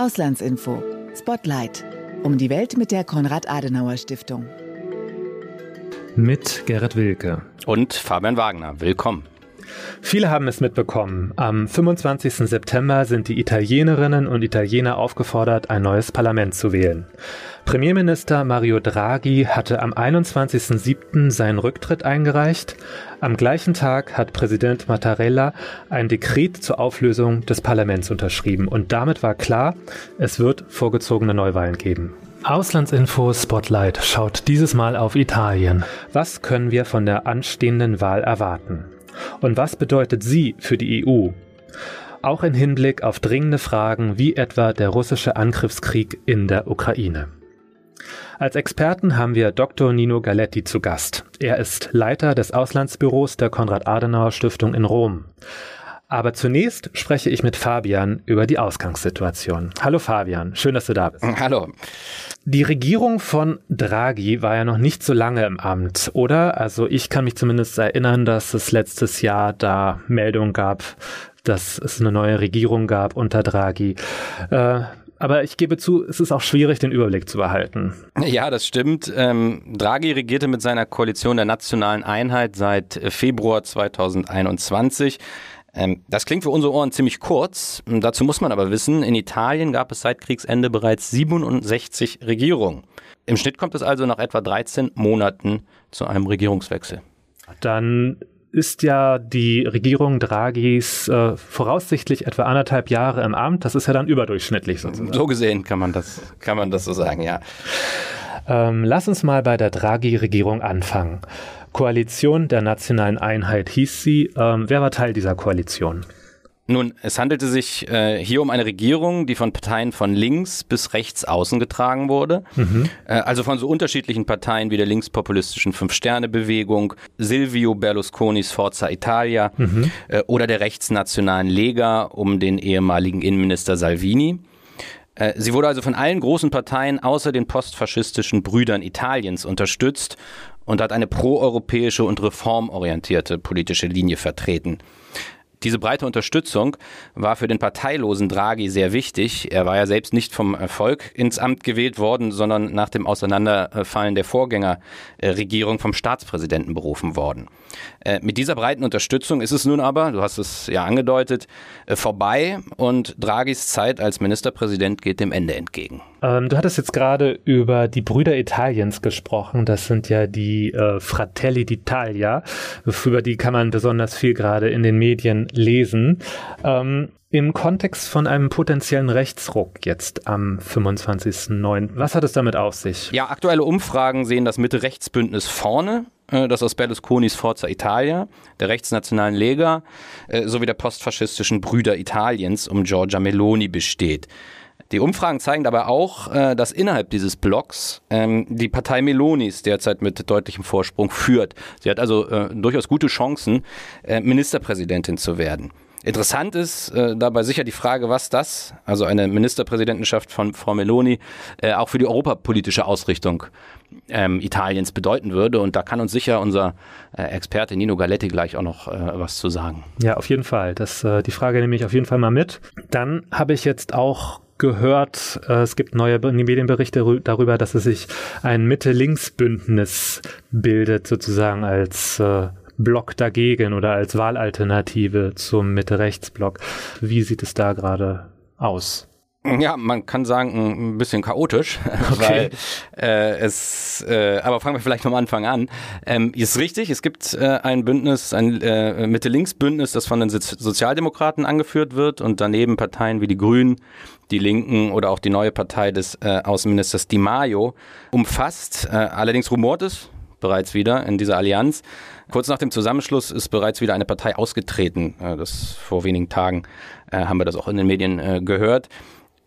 Auslandsinfo. Spotlight. Um die Welt mit der Konrad-Adenauer-Stiftung. Mit Gerrit Wilke. Und Fabian Wagner. Willkommen. Viele haben es mitbekommen. Am 25. September sind die Italienerinnen und Italiener aufgefordert, ein neues Parlament zu wählen. Premierminister Mario Draghi hatte am 21.07. seinen Rücktritt eingereicht. Am gleichen Tag hat Präsident Mattarella ein Dekret zur Auflösung des Parlaments unterschrieben. Und damit war klar, es wird vorgezogene Neuwahlen geben. Auslandsinfo Spotlight schaut dieses Mal auf Italien. Was können wir von der anstehenden Wahl erwarten? Und was bedeutet sie für die EU? Auch im Hinblick auf dringende Fragen wie etwa der russische Angriffskrieg in der Ukraine. Als Experten haben wir Dr. Nino Galetti zu Gast. Er ist Leiter des Auslandsbüros der Konrad-Adenauer-Stiftung in Rom. Aber zunächst spreche ich mit Fabian über die Ausgangssituation. Hallo Fabian, schön, dass du da bist. Hallo. Die Regierung von Draghi war ja noch nicht so lange im Amt, oder? Also ich kann mich zumindest erinnern, dass es letztes Jahr da Meldungen gab, dass es eine neue Regierung gab unter Draghi. Äh, aber ich gebe zu, es ist auch schwierig, den Überblick zu behalten. Ja, das stimmt. Ähm, Draghi regierte mit seiner Koalition der nationalen Einheit seit Februar 2021. Ähm, das klingt für unsere Ohren ziemlich kurz. Dazu muss man aber wissen, in Italien gab es seit Kriegsende bereits 67 Regierungen. Im Schnitt kommt es also nach etwa 13 Monaten zu einem Regierungswechsel. Dann ist ja die Regierung Draghis äh, voraussichtlich etwa anderthalb Jahre im Amt. Das ist ja dann überdurchschnittlich sozusagen. So gesehen kann man das, kann man das so sagen, ja. Ähm, lass uns mal bei der Draghi-Regierung anfangen. Koalition der nationalen Einheit hieß sie. Ähm, wer war Teil dieser Koalition? Nun, es handelte sich äh, hier um eine Regierung, die von Parteien von links bis rechts außen getragen wurde. Mhm. Äh, also von so unterschiedlichen Parteien wie der linkspopulistischen Fünf-Sterne-Bewegung, Silvio Berlusconis Forza Italia mhm. äh, oder der rechtsnationalen Lega um den ehemaligen Innenminister Salvini. Äh, sie wurde also von allen großen Parteien außer den postfaschistischen Brüdern Italiens unterstützt und hat eine proeuropäische und reformorientierte politische Linie vertreten. Diese breite Unterstützung war für den parteilosen Draghi sehr wichtig. Er war ja selbst nicht vom Erfolg ins Amt gewählt worden, sondern nach dem Auseinanderfallen der Vorgängerregierung vom Staatspräsidenten berufen worden. Äh, mit dieser breiten Unterstützung ist es nun aber, du hast es ja angedeutet, äh, vorbei und Draghis Zeit als Ministerpräsident geht dem Ende entgegen. Ähm, du hattest jetzt gerade über die Brüder Italiens gesprochen. Das sind ja die äh, Fratelli d'Italia. Über die kann man besonders viel gerade in den Medien lesen. Ähm, im Kontext von einem potenziellen Rechtsruck jetzt am 25.09. Was hat es damit auf sich? Ja, aktuelle Umfragen sehen das Mitte-Rechts-Bündnis vorne äh, das aus Berlusconis Forza Italia, der rechtsnationalen Lega äh, sowie der postfaschistischen Brüder Italiens um Giorgia Meloni besteht. Die Umfragen zeigen dabei auch, äh, dass innerhalb dieses Blocks ähm, die Partei Melonis derzeit mit deutlichem Vorsprung führt. Sie hat also durchaus gute Chancen, Ministerpräsidentin zu werden. Interessant ist äh, dabei sicher die Frage, was das, also eine Ministerpräsidentenschaft von Frau Meloni, äh, auch für die europapolitische Ausrichtung ähm, Italiens bedeuten würde. Und da kann uns sicher unser äh, Experte Nino Galetti gleich auch noch äh, was zu sagen. Ja, auf jeden Fall. Das, äh, die Frage nehme ich auf jeden Fall mal mit. Dann habe ich jetzt auch gehört, äh, es gibt neue Medienberichte darüber, dass es sich ein Mitte-Links-Bündnis bildet, sozusagen als äh, Block dagegen oder als Wahlalternative zum Mitte-Rechts-Block. Wie sieht es da gerade aus? Ja, man kann sagen, ein bisschen chaotisch, okay. weil äh, es, äh, aber fangen wir vielleicht vom Anfang an. Ähm, ist richtig, es gibt äh, ein Bündnis, ein äh, Mitte-Links-Bündnis, das von den Sozialdemokraten angeführt wird und daneben Parteien wie die Grünen, die Linken oder auch die neue Partei des äh, Außenministers Di Maio umfasst. Äh, allerdings rumort es bereits wieder in dieser Allianz. Kurz nach dem Zusammenschluss ist bereits wieder eine Partei ausgetreten. Äh, das vor wenigen Tagen äh, haben wir das auch in den Medien äh, gehört.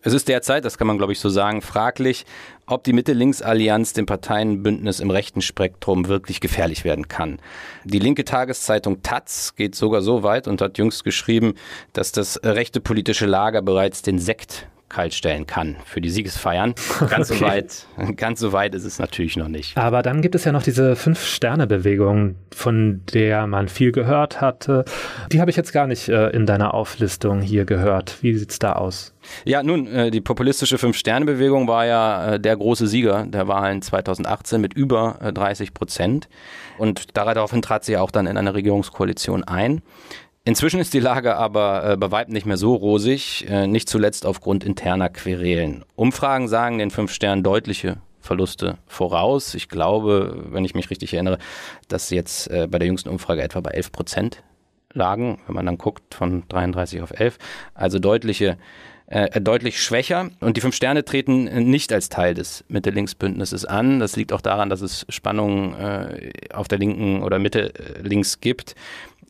Es ist derzeit, das kann man glaube ich so sagen, fraglich, ob die Mitte-Links-Allianz dem Parteienbündnis im rechten Spektrum wirklich gefährlich werden kann. Die linke Tageszeitung Taz geht sogar so weit und hat jüngst geschrieben, dass das rechte politische Lager bereits den Sekt kaltstellen kann für die Siegesfeiern. Ganz okay. so weit, ganz so weit ist es natürlich noch nicht. Aber dann gibt es ja noch diese Fünf-Sterne-Bewegung, von der man viel gehört hatte. Die habe ich jetzt gar nicht äh, in deiner Auflistung hier gehört. Wie sieht's da aus? Ja, nun, äh, die populistische Fünf-Sterne-Bewegung war ja äh, der große Sieger der Wahlen 2018 mit über 30 äh, Prozent. Und daraufhin trat sie auch dann in eine Regierungskoalition ein. Inzwischen ist die Lage aber äh, bei weitem nicht mehr so rosig, äh, nicht zuletzt aufgrund interner Querelen. Umfragen sagen den fünf Sternen deutliche Verluste voraus. Ich glaube, wenn ich mich richtig erinnere, dass sie jetzt äh, bei der jüngsten Umfrage etwa bei 11 Prozent lagen, wenn man dann guckt, von 33 auf 11. Also deutliche äh, deutlich schwächer. Und die Fünf Sterne treten nicht als Teil des Mitte-Links-Bündnisses an. Das liegt auch daran, dass es Spannungen äh, auf der linken oder Mitte-Links gibt.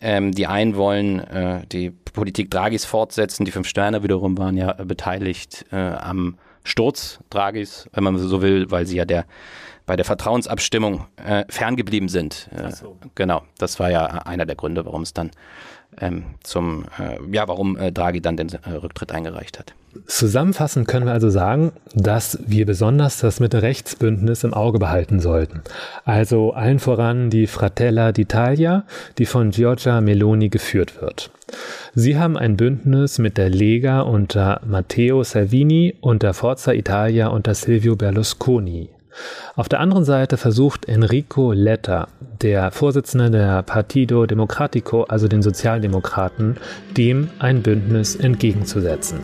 Ähm, die einen wollen äh, die Politik Draghis fortsetzen, die Fünf Sterne wiederum waren ja beteiligt äh, am Sturz Draghis, wenn man so will, weil sie ja der bei der Vertrauensabstimmung äh, ferngeblieben sind. Äh, so. Genau, das war ja einer der Gründe, warum es dann ähm, zum, äh, ja, warum äh, Draghi dann den äh, Rücktritt eingereicht hat. Zusammenfassend können wir also sagen, dass wir besonders das Mitte-Rechts-Bündnis im Auge behalten sollten. Also allen voran die Fratella d'Italia, die von Giorgia Meloni geführt wird. Sie haben ein Bündnis mit der Lega unter Matteo Salvini und der Forza Italia unter Silvio Berlusconi. Auf der anderen Seite versucht Enrico Letta, der Vorsitzende der Partido Democratico, also den Sozialdemokraten, dem ein Bündnis entgegenzusetzen.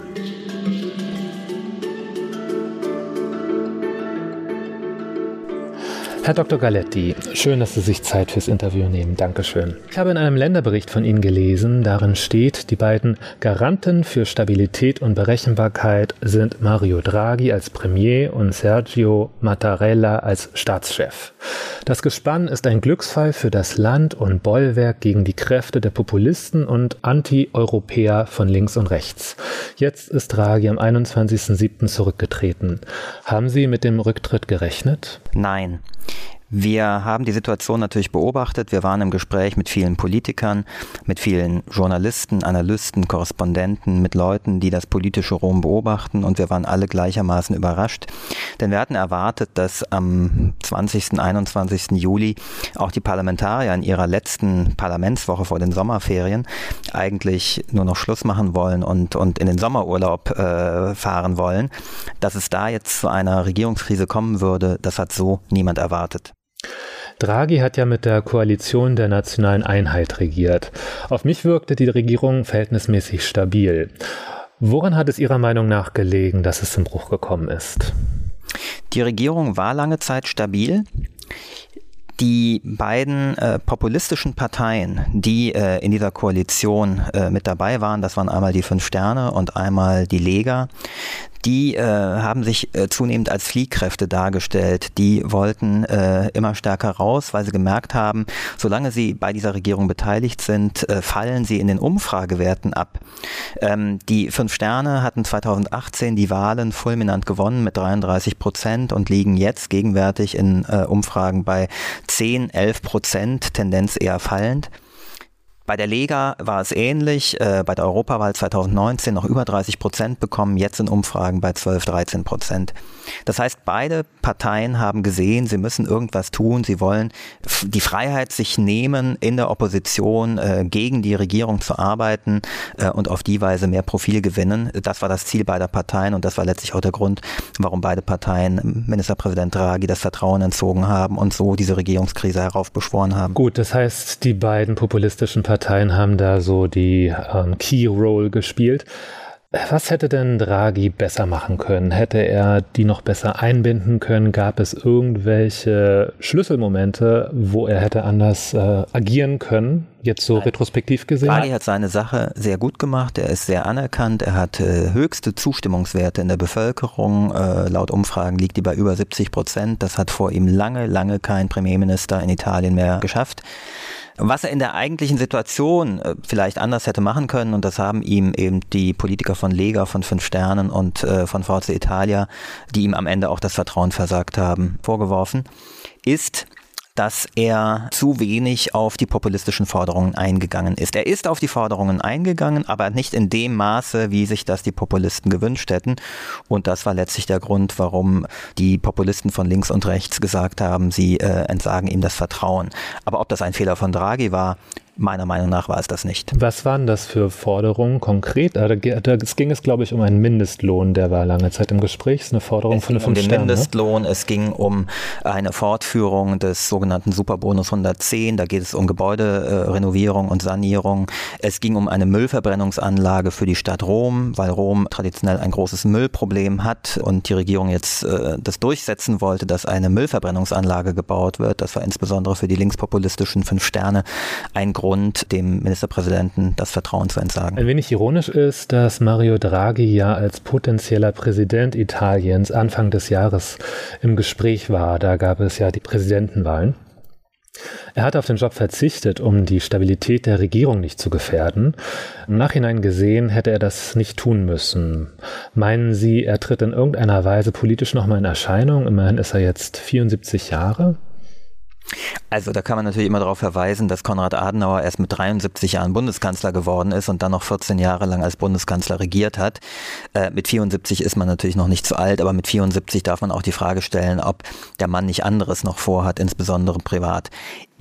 Herr Dr. Galetti, schön, dass Sie sich Zeit fürs Interview nehmen. Dankeschön. Ich habe in einem Länderbericht von Ihnen gelesen, darin steht, die beiden Garanten für Stabilität und Berechenbarkeit sind Mario Draghi als Premier und Sergio Mattarella als Staatschef. Das Gespann ist ein Glücksfall für das Land und Bollwerk gegen die Kräfte der Populisten und Anti-Europäer von links und rechts. Jetzt ist Draghi am 21.07. zurückgetreten. Haben Sie mit dem Rücktritt gerechnet? Nein. Wir haben die Situation natürlich beobachtet. Wir waren im Gespräch mit vielen Politikern, mit vielen Journalisten, Analysten, Korrespondenten, mit Leuten, die das politische Rom beobachten und wir waren alle gleichermaßen überrascht. Denn wir hatten erwartet, dass am 20., 21. Juli auch die Parlamentarier in ihrer letzten Parlamentswoche vor den Sommerferien eigentlich nur noch Schluss machen wollen und, und in den Sommerurlaub äh, fahren wollen. Dass es da jetzt zu einer Regierungskrise kommen würde, das hat so niemand erwartet. Draghi hat ja mit der Koalition der nationalen Einheit regiert. Auf mich wirkte die Regierung verhältnismäßig stabil. Woran hat es Ihrer Meinung nach gelegen, dass es zum Bruch gekommen ist? Die Regierung war lange Zeit stabil. Die beiden äh, populistischen Parteien, die äh, in dieser Koalition äh, mit dabei waren, das waren einmal die Fünf Sterne und einmal die Lega, die äh, haben sich äh, zunehmend als Fliehkräfte dargestellt. Die wollten äh, immer stärker raus, weil sie gemerkt haben, solange sie bei dieser Regierung beteiligt sind, äh, fallen sie in den Umfragewerten ab. Ähm, die Fünf Sterne hatten 2018 die Wahlen fulminant gewonnen mit 33 Prozent und liegen jetzt gegenwärtig in äh, Umfragen bei 10, 11 Prozent, Tendenz eher fallend. Bei der Lega war es ähnlich. Äh, bei der Europawahl 2019 noch über 30 Prozent bekommen, jetzt in Umfragen bei 12, 13 Prozent. Das heißt, beide Parteien haben gesehen, sie müssen irgendwas tun. Sie wollen die Freiheit sich nehmen, in der Opposition äh, gegen die Regierung zu arbeiten äh, und auf die Weise mehr Profil gewinnen. Das war das Ziel beider Parteien und das war letztlich auch der Grund, warum beide Parteien Ministerpräsident Draghi das Vertrauen entzogen haben und so diese Regierungskrise heraufbeschworen haben. Gut, das heißt, die beiden populistischen Parteien Parteien haben da so die ähm, Key Role gespielt. Was hätte denn Draghi besser machen können? Hätte er die noch besser einbinden können? Gab es irgendwelche Schlüsselmomente, wo er hätte anders äh, agieren können? Jetzt so Nein. retrospektiv gesehen? Draghi hat seine Sache sehr gut gemacht. Er ist sehr anerkannt. Er hat äh, höchste Zustimmungswerte in der Bevölkerung. Äh, laut Umfragen liegt die bei über 70 Prozent. Das hat vor ihm lange, lange kein Premierminister in Italien mehr geschafft. Was er in der eigentlichen Situation äh, vielleicht anders hätte machen können, und das haben ihm eben die Politiker von Lega, von Fünf Sternen und äh, von Forza Italia, die ihm am Ende auch das Vertrauen versagt haben, vorgeworfen, ist, dass er zu wenig auf die populistischen Forderungen eingegangen ist. Er ist auf die Forderungen eingegangen, aber nicht in dem Maße, wie sich das die Populisten gewünscht hätten. Und das war letztlich der Grund, warum die Populisten von links und rechts gesagt haben, sie äh, entsagen ihm das Vertrauen. Aber ob das ein Fehler von Draghi war, Meiner Meinung nach war es das nicht. Was waren das für Forderungen konkret? Da, da ging es, glaube ich, um einen Mindestlohn, der war lange Zeit im Gespräch. Es ist eine Forderung es von der fünf um den Sterne. Mindestlohn, es ging um eine Fortführung des sogenannten Superbonus 110. Da geht es um Gebäuderenovierung und Sanierung. Es ging um eine Müllverbrennungsanlage für die Stadt Rom, weil Rom traditionell ein großes Müllproblem hat und die Regierung jetzt äh, das durchsetzen wollte, dass eine Müllverbrennungsanlage gebaut wird. Das war insbesondere für die linkspopulistischen Fünf Sterne ein großes Grund, dem Ministerpräsidenten das Vertrauen zu entsagen. Ein wenig ironisch ist, dass Mario Draghi ja als potenzieller Präsident Italiens Anfang des Jahres im Gespräch war. Da gab es ja die Präsidentenwahlen. Er hat auf den Job verzichtet, um die Stabilität der Regierung nicht zu gefährden. Im Nachhinein gesehen hätte er das nicht tun müssen. Meinen Sie, er tritt in irgendeiner Weise politisch nochmal in Erscheinung? Immerhin ist er jetzt 74 Jahre. Also da kann man natürlich immer darauf verweisen, dass Konrad Adenauer erst mit 73 Jahren Bundeskanzler geworden ist und dann noch 14 Jahre lang als Bundeskanzler regiert hat. Äh, mit 74 ist man natürlich noch nicht zu alt, aber mit 74 darf man auch die Frage stellen, ob der Mann nicht anderes noch vorhat, insbesondere privat.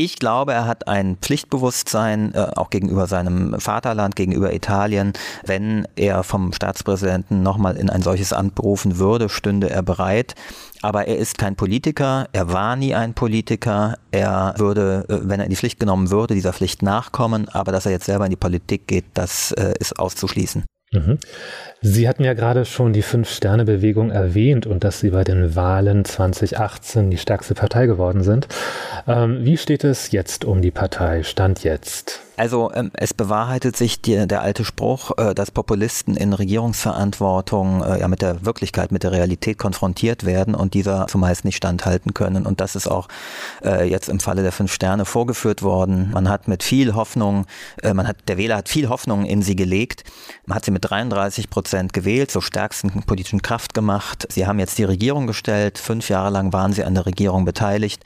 Ich glaube, er hat ein Pflichtbewusstsein, äh, auch gegenüber seinem Vaterland, gegenüber Italien. Wenn er vom Staatspräsidenten nochmal in ein solches Amt berufen würde, stünde er bereit. Aber er ist kein Politiker, er war nie ein Politiker, er würde, äh, wenn er in die Pflicht genommen würde, dieser Pflicht nachkommen, aber dass er jetzt selber in die Politik geht, das äh, ist auszuschließen. Mhm. Sie hatten ja gerade schon die Fünf-Sterne-Bewegung erwähnt und dass Sie bei den Wahlen 2018 die stärkste Partei geworden sind. Ähm, wie steht es jetzt um die Partei? Stand jetzt? Also ähm, es bewahrheitet sich die, der alte Spruch, äh, dass Populisten in Regierungsverantwortung äh, ja mit der Wirklichkeit, mit der Realität konfrontiert werden und dieser zumeist nicht standhalten können. Und das ist auch äh, jetzt im Falle der Fünf Sterne vorgeführt worden. Man hat mit viel Hoffnung, äh, man hat, der Wähler hat viel Hoffnung in sie gelegt. Man hat sie mit 33 Prozent gewählt, zur stärksten politischen Kraft gemacht. Sie haben jetzt die Regierung gestellt. Fünf Jahre lang waren sie an der Regierung beteiligt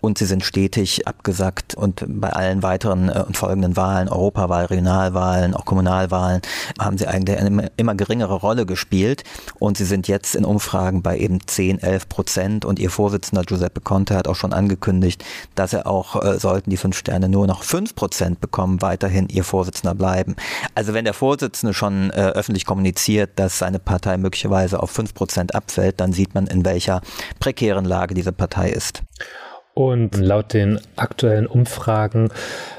und sie sind stetig abgesackt und bei allen weiteren äh, und folgenden Wahlen, Europawahl, Regionalwahlen, auch Kommunalwahlen, haben sie eigentlich eine immer geringere Rolle gespielt. Und sie sind jetzt in Umfragen bei eben 10, 11 Prozent. Und ihr Vorsitzender Giuseppe Conte hat auch schon angekündigt, dass er auch, äh, sollten die fünf Sterne nur noch fünf Prozent bekommen, weiterhin ihr Vorsitzender bleiben. Also wenn der Vorsitzende schon äh, öffentlich kommuniziert, dass seine Partei möglicherweise auf fünf Prozent abfällt, dann sieht man, in welcher prekären Lage diese Partei ist. Und laut den aktuellen Umfragen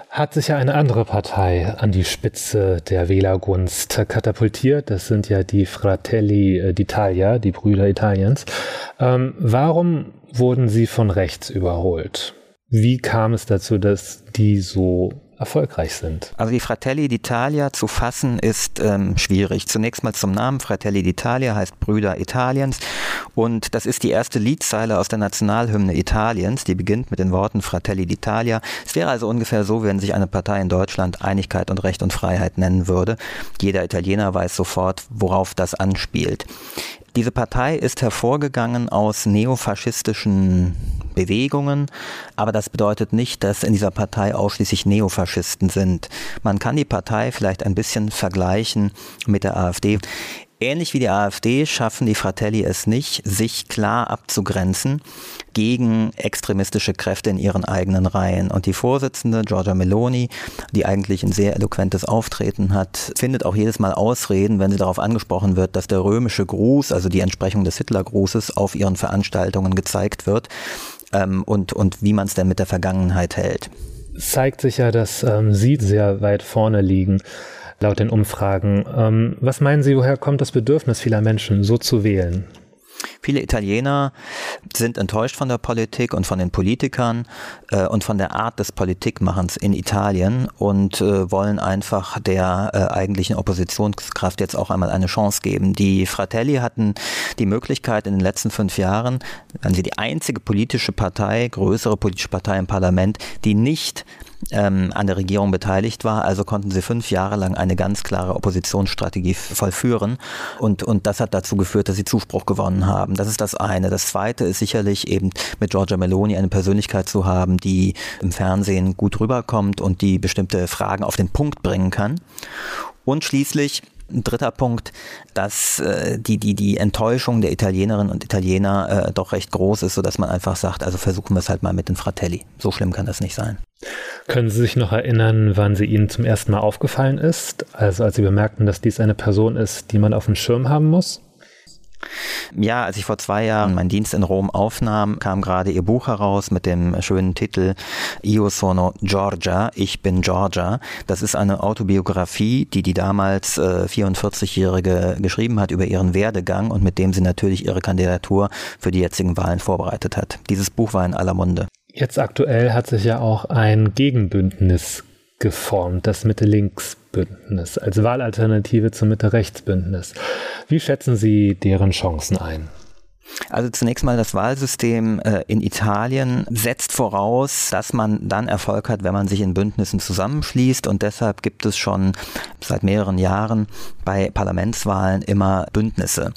hat sich ja eine andere Partei an die Spitze der Wählergunst katapultiert. Das sind ja die Fratelli d'Italia, die Brüder Italiens. Ähm, warum wurden sie von rechts überholt? Wie kam es dazu, dass die so erfolgreich sind. Also die Fratelli d'Italia zu fassen ist ähm, schwierig. Zunächst mal zum Namen. Fratelli d'Italia heißt Brüder Italiens und das ist die erste Liedzeile aus der Nationalhymne Italiens, die beginnt mit den Worten Fratelli d'Italia. Es wäre also ungefähr so, wenn sich eine Partei in Deutschland Einigkeit und Recht und Freiheit nennen würde. Jeder Italiener weiß sofort, worauf das anspielt. Diese Partei ist hervorgegangen aus neofaschistischen Bewegungen, aber das bedeutet nicht, dass in dieser Partei ausschließlich Neofaschisten sind. Man kann die Partei vielleicht ein bisschen vergleichen mit der AfD. Ähnlich wie die AfD schaffen die Fratelli es nicht, sich klar abzugrenzen gegen extremistische Kräfte in ihren eigenen Reihen. Und die Vorsitzende, Giorgia Meloni, die eigentlich ein sehr eloquentes Auftreten hat, findet auch jedes Mal Ausreden, wenn sie darauf angesprochen wird, dass der römische Gruß, also die Entsprechung des Hitlergrußes, auf ihren Veranstaltungen gezeigt wird ähm, und, und wie man es denn mit der Vergangenheit hält. zeigt sich ja, dass ähm, Sie sehr weit vorne liegen laut den Umfragen. Ähm, was meinen Sie, woher kommt das Bedürfnis vieler Menschen, so zu wählen? Viele Italiener sind enttäuscht von der Politik und von den Politikern äh, und von der Art des Politikmachens in Italien und äh, wollen einfach der äh, eigentlichen Oppositionskraft jetzt auch einmal eine Chance geben. Die Fratelli hatten die Möglichkeit in den letzten fünf Jahren, wenn sie die einzige politische Partei, größere politische Partei im Parlament, die nicht ähm, an der Regierung beteiligt war. Also konnten sie fünf Jahre lang eine ganz klare Oppositionsstrategie vollführen. Und, und das hat dazu geführt, dass sie Zuspruch gewonnen haben. Das ist das eine. Das zweite ist sicherlich eben mit Giorgia Meloni eine Persönlichkeit zu haben, die im Fernsehen gut rüberkommt und die bestimmte Fragen auf den Punkt bringen kann. Und schließlich ein dritter Punkt, dass äh, die, die, die Enttäuschung der Italienerinnen und Italiener äh, doch recht groß ist, sodass man einfach sagt, also versuchen wir es halt mal mit den Fratelli. So schlimm kann das nicht sein. Können Sie sich noch erinnern, wann sie Ihnen zum ersten Mal aufgefallen ist? Also als Sie bemerkten, dass dies eine Person ist, die man auf dem Schirm haben muss? Ja, als ich vor zwei Jahren meinen Dienst in Rom aufnahm, kam gerade ihr Buch heraus mit dem schönen Titel Io sono Georgia, ich bin Georgia. Das ist eine Autobiografie, die die damals äh, 44-Jährige geschrieben hat über ihren Werdegang und mit dem sie natürlich ihre Kandidatur für die jetzigen Wahlen vorbereitet hat. Dieses Buch war in aller Munde. Jetzt aktuell hat sich ja auch ein Gegenbündnis geformt, das Mitte-Links-Bündnis, als Wahlalternative zum Mitte-Rechts-Bündnis. Wie schätzen Sie deren Chancen ein? Also zunächst mal das Wahlsystem äh, in Italien setzt voraus, dass man dann Erfolg hat, wenn man sich in Bündnissen zusammenschließt und deshalb gibt es schon seit mehreren Jahren bei Parlamentswahlen immer Bündnisse.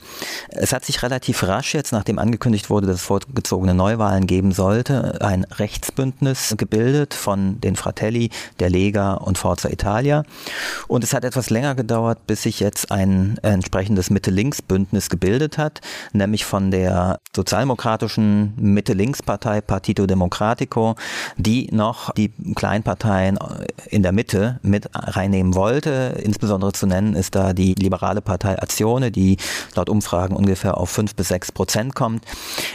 Es hat sich relativ rasch jetzt, nachdem angekündigt wurde, dass es vorgezogene Neuwahlen geben sollte, ein Rechtsbündnis gebildet von den Fratelli, der Lega und Forza Italia. Und es hat etwas länger gedauert, bis sich jetzt ein entsprechendes Mitte-Links-Bündnis gebildet hat, nämlich von der der sozialdemokratischen Mitte-Links-Partei Partito Democratico, die noch die Kleinparteien in der Mitte mit reinnehmen wollte. Insbesondere zu nennen ist da die liberale Partei Azione, die laut Umfragen ungefähr auf fünf bis sechs Prozent kommt.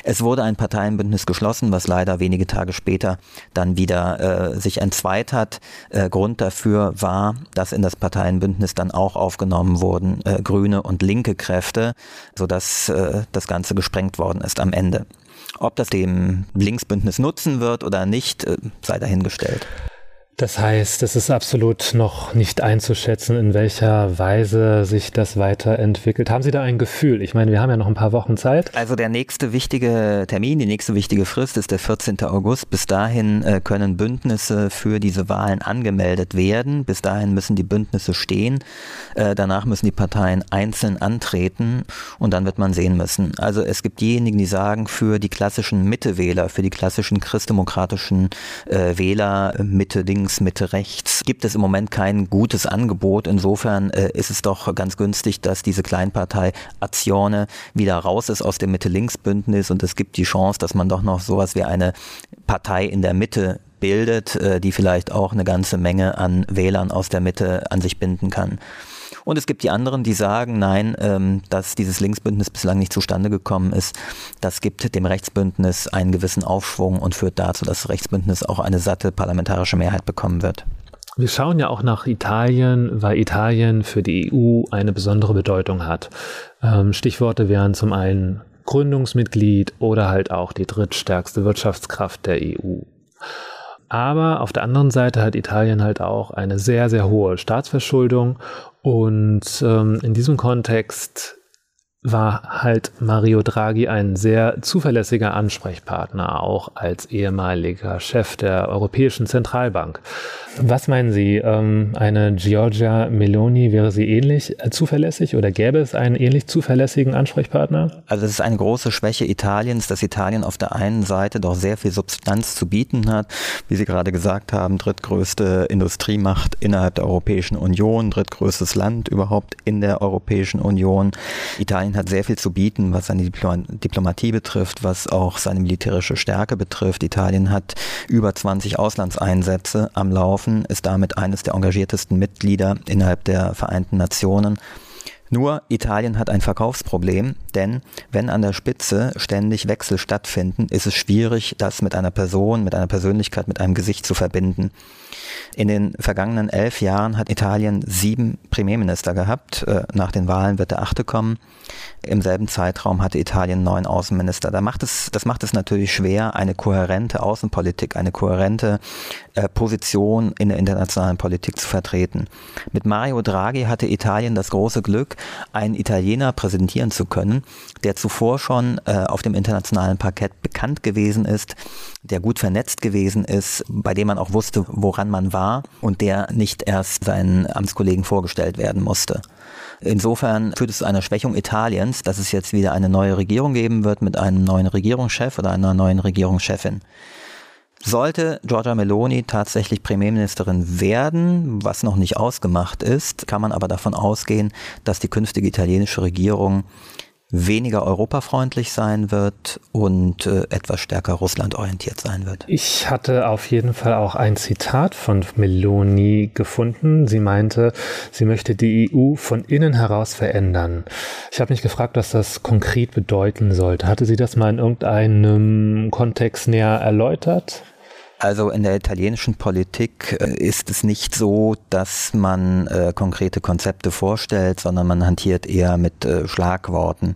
Es wurde ein Parteienbündnis geschlossen, was leider wenige Tage später dann wieder äh, sich entzweit hat. Äh, Grund dafür war, dass in das Parteienbündnis dann auch aufgenommen wurden äh, grüne und linke Kräfte, sodass äh, das ganze gesprengt worden ist am Ende. Ob das dem Linksbündnis nutzen wird oder nicht, äh, sei dahingestellt. Das heißt, es ist absolut noch nicht einzuschätzen, in welcher Weise sich das weiterentwickelt. Haben Sie da ein Gefühl? Ich meine, wir haben ja noch ein paar Wochen Zeit. Also der nächste wichtige Termin, die nächste wichtige Frist ist der 14. August. Bis dahin äh, können Bündnisse für diese Wahlen angemeldet werden. Bis dahin müssen die Bündnisse stehen. Äh, danach müssen die Parteien einzeln antreten und dann wird man sehen müssen. Also es gibt diejenigen, die sagen, für die klassischen Mittewähler, für die klassischen christdemokratischen äh, Wähler Mitte, Dings, links, Mitte, rechts gibt es im Moment kein gutes Angebot. Insofern äh, ist es doch ganz günstig, dass diese Kleinpartei Azione wieder raus ist aus dem Mitte-Links-Bündnis und es gibt die Chance, dass man doch noch sowas wie eine Partei in der Mitte bildet, äh, die vielleicht auch eine ganze Menge an Wählern aus der Mitte an sich binden kann. Und es gibt die anderen, die sagen, nein, ähm, dass dieses Linksbündnis bislang nicht zustande gekommen ist. Das gibt dem Rechtsbündnis einen gewissen Aufschwung und führt dazu, dass das Rechtsbündnis auch eine satte parlamentarische Mehrheit bekommen wird. Wir schauen ja auch nach Italien, weil Italien für die EU eine besondere Bedeutung hat. Ähm, Stichworte wären zum einen Gründungsmitglied oder halt auch die drittstärkste Wirtschaftskraft der EU. Aber auf der anderen Seite hat Italien halt auch eine sehr, sehr hohe Staatsverschuldung. Und ähm, in diesem Kontext war halt Mario Draghi ein sehr zuverlässiger Ansprechpartner, auch als ehemaliger Chef der Europäischen Zentralbank. Was meinen Sie, ähm, eine Giorgia Meloni, wäre sie ähnlich zuverlässig oder gäbe es einen ähnlich zuverlässigen Ansprechpartner? Also es ist eine große Schwäche Italiens, dass Italien auf der einen Seite doch sehr viel Substanz zu bieten hat, wie Sie gerade gesagt haben, drittgrößte Industriemacht innerhalb der Europäischen Union, drittgrößtes Land überhaupt in der Europäischen Union. Italien hat sehr viel zu bieten, was seine Diplomatie betrifft, was auch seine militärische Stärke betrifft. Italien hat über 20 Auslandseinsätze am Laufen ist damit eines der engagiertesten Mitglieder innerhalb der Vereinten Nationen. Nur Italien hat ein Verkaufsproblem, denn wenn an der Spitze ständig Wechsel stattfinden, ist es schwierig, das mit einer Person, mit einer Persönlichkeit, mit einem Gesicht zu verbinden. In den vergangenen elf Jahren hat Italien sieben Premierminister gehabt. Äh, nach den Wahlen wird der achte kommen. Im selben Zeitraum hatte Italien neun Außenminister. Da macht es, das macht es natürlich schwer, eine kohärente Außenpolitik, eine kohärente äh, Position in der internationalen Politik zu vertreten. Mit Mario Draghi hatte Italien das große Glück, einen Italiener präsentieren zu können, der zuvor schon äh, auf dem internationalen Parkett bekannt gewesen ist, der gut vernetzt gewesen ist, bei dem man auch wusste, woran man war und der nicht erst seinen Amtskollegen vorgestellt werden musste. Insofern führt es zu einer Schwächung Italiens, dass es jetzt wieder eine neue Regierung geben wird mit einem neuen Regierungschef oder einer neuen Regierungschefin. Sollte Giorgia Meloni tatsächlich Premierministerin werden, was noch nicht ausgemacht ist, kann man aber davon ausgehen, dass die künftige italienische Regierung weniger europafreundlich sein wird und äh, etwas stärker russlandorientiert sein wird. Ich hatte auf jeden Fall auch ein Zitat von Meloni gefunden. Sie meinte, sie möchte die EU von innen heraus verändern. Ich habe mich gefragt, was das konkret bedeuten sollte. Hatte sie das mal in irgendeinem Kontext näher erläutert? Also in der italienischen Politik äh, ist es nicht so, dass man äh, konkrete Konzepte vorstellt, sondern man hantiert eher mit äh, Schlagworten.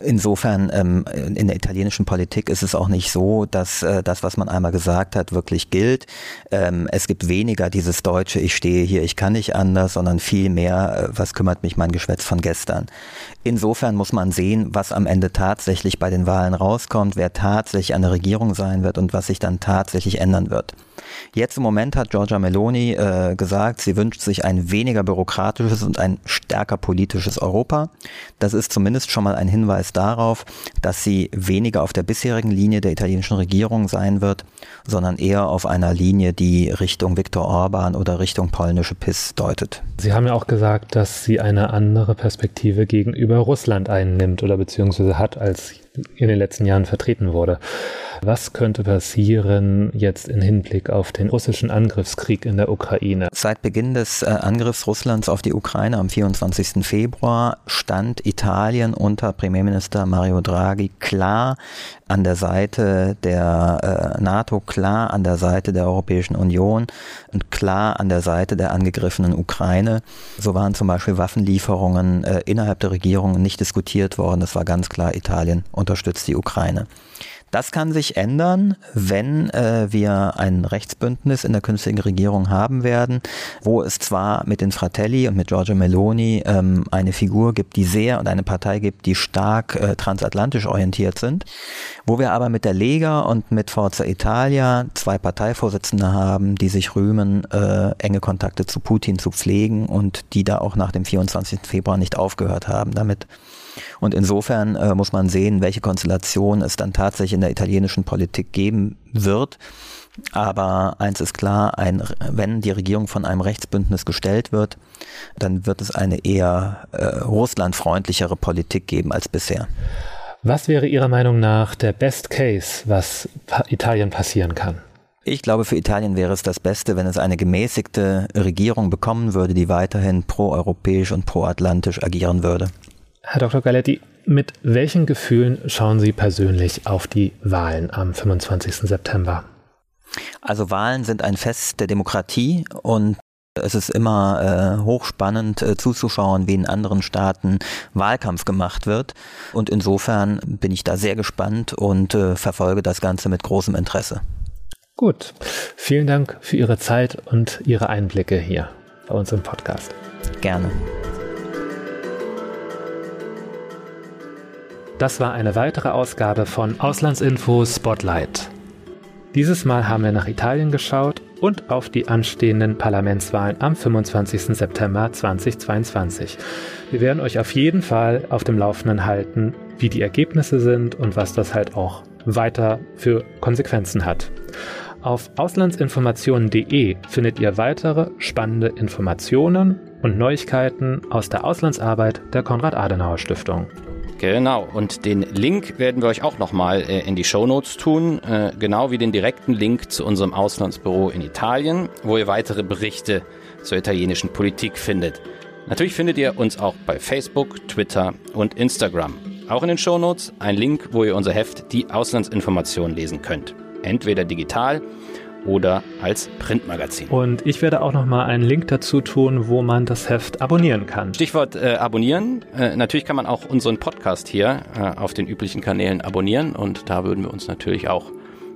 Insofern ähm, in der italienischen Politik ist es auch nicht so, dass äh, das, was man einmal gesagt hat, wirklich gilt. Ähm, es gibt weniger dieses deutsche, ich stehe hier, ich kann nicht anders, sondern viel mehr, äh, was kümmert mich mein Geschwätz von gestern. Insofern muss man sehen, was am Ende tatsächlich bei den Wahlen rauskommt, wer tatsächlich an der Regierung sein wird und was sich dann tatsächlich ändern wird. Jetzt im Moment hat Giorgia Meloni äh, gesagt, sie wünscht sich ein weniger bürokratisches und ein stärker politisches Europa. Das ist zumindest schon mal ein Hinweis darauf, dass sie weniger auf der bisherigen Linie der italienischen Regierung sein wird, sondern eher auf einer Linie, die Richtung Viktor Orban oder Richtung polnische PIS deutet. Sie haben ja auch gesagt, dass sie eine andere Perspektive gegenüber Russland einnimmt oder beziehungsweise hat, als in den letzten Jahren vertreten wurde. Was könnte passieren jetzt im Hinblick auf den russischen Angriffskrieg in der Ukraine? Seit Beginn des äh, Angriffs Russlands auf die Ukraine am 24. Februar stand Italien unter Premierminister Mario Draghi klar an der Seite der äh, NATO, klar an der Seite der Europäischen Union und klar an der Seite der angegriffenen Ukraine. So waren zum Beispiel Waffenlieferungen äh, innerhalb der Regierung nicht diskutiert worden. Das war ganz klar, Italien unterstützt die Ukraine. Das kann sich ändern, wenn äh, wir ein Rechtsbündnis in der künftigen Regierung haben werden, wo es zwar mit den Fratelli und mit Giorgio Meloni ähm, eine Figur gibt, die sehr und eine Partei gibt, die stark äh, transatlantisch orientiert sind, wo wir aber mit der Lega und mit Forza Italia zwei Parteivorsitzende haben, die sich rühmen, äh, enge Kontakte zu Putin zu pflegen und die da auch nach dem 24. Februar nicht aufgehört haben damit. Und insofern äh, muss man sehen, welche Konstellation es dann tatsächlich in der italienischen Politik geben wird. Aber eins ist klar, ein, wenn die Regierung von einem Rechtsbündnis gestellt wird, dann wird es eine eher äh, russlandfreundlichere Politik geben als bisher. Was wäre Ihrer Meinung nach der Best Case, was Italien passieren kann? Ich glaube, für Italien wäre es das Beste, wenn es eine gemäßigte Regierung bekommen würde, die weiterhin proeuropäisch und proatlantisch agieren würde. Herr Dr. Galetti, mit welchen Gefühlen schauen Sie persönlich auf die Wahlen am 25. September? Also Wahlen sind ein Fest der Demokratie und es ist immer äh, hochspannend äh, zuzuschauen, wie in anderen Staaten Wahlkampf gemacht wird. Und insofern bin ich da sehr gespannt und äh, verfolge das Ganze mit großem Interesse. Gut, vielen Dank für Ihre Zeit und Ihre Einblicke hier bei uns im Podcast. Gerne. Das war eine weitere Ausgabe von Auslandsinfo Spotlight. Dieses Mal haben wir nach Italien geschaut und auf die anstehenden Parlamentswahlen am 25. September 2022. Wir werden euch auf jeden Fall auf dem Laufenden halten, wie die Ergebnisse sind und was das halt auch weiter für Konsequenzen hat. Auf auslandsinformationen.de findet ihr weitere spannende Informationen und Neuigkeiten aus der Auslandsarbeit der Konrad-Adenauer-Stiftung. Genau, und den Link werden wir euch auch nochmal äh, in die Shownotes tun, äh, genau wie den direkten Link zu unserem Auslandsbüro in Italien, wo ihr weitere Berichte zur italienischen Politik findet. Natürlich findet ihr uns auch bei Facebook, Twitter und Instagram. Auch in den Shownotes ein Link, wo ihr unser Heft Die Auslandsinformation lesen könnt. Entweder digital als Printmagazin. Und ich werde auch noch mal einen Link dazu tun, wo man das Heft abonnieren kann. Stichwort äh, abonnieren. Äh, natürlich kann man auch unseren Podcast hier äh, auf den üblichen Kanälen abonnieren und da würden wir uns natürlich auch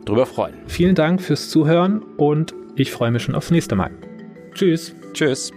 drüber freuen. Vielen Dank fürs Zuhören und ich freue mich schon aufs nächste Mal. Tschüss. Tschüss.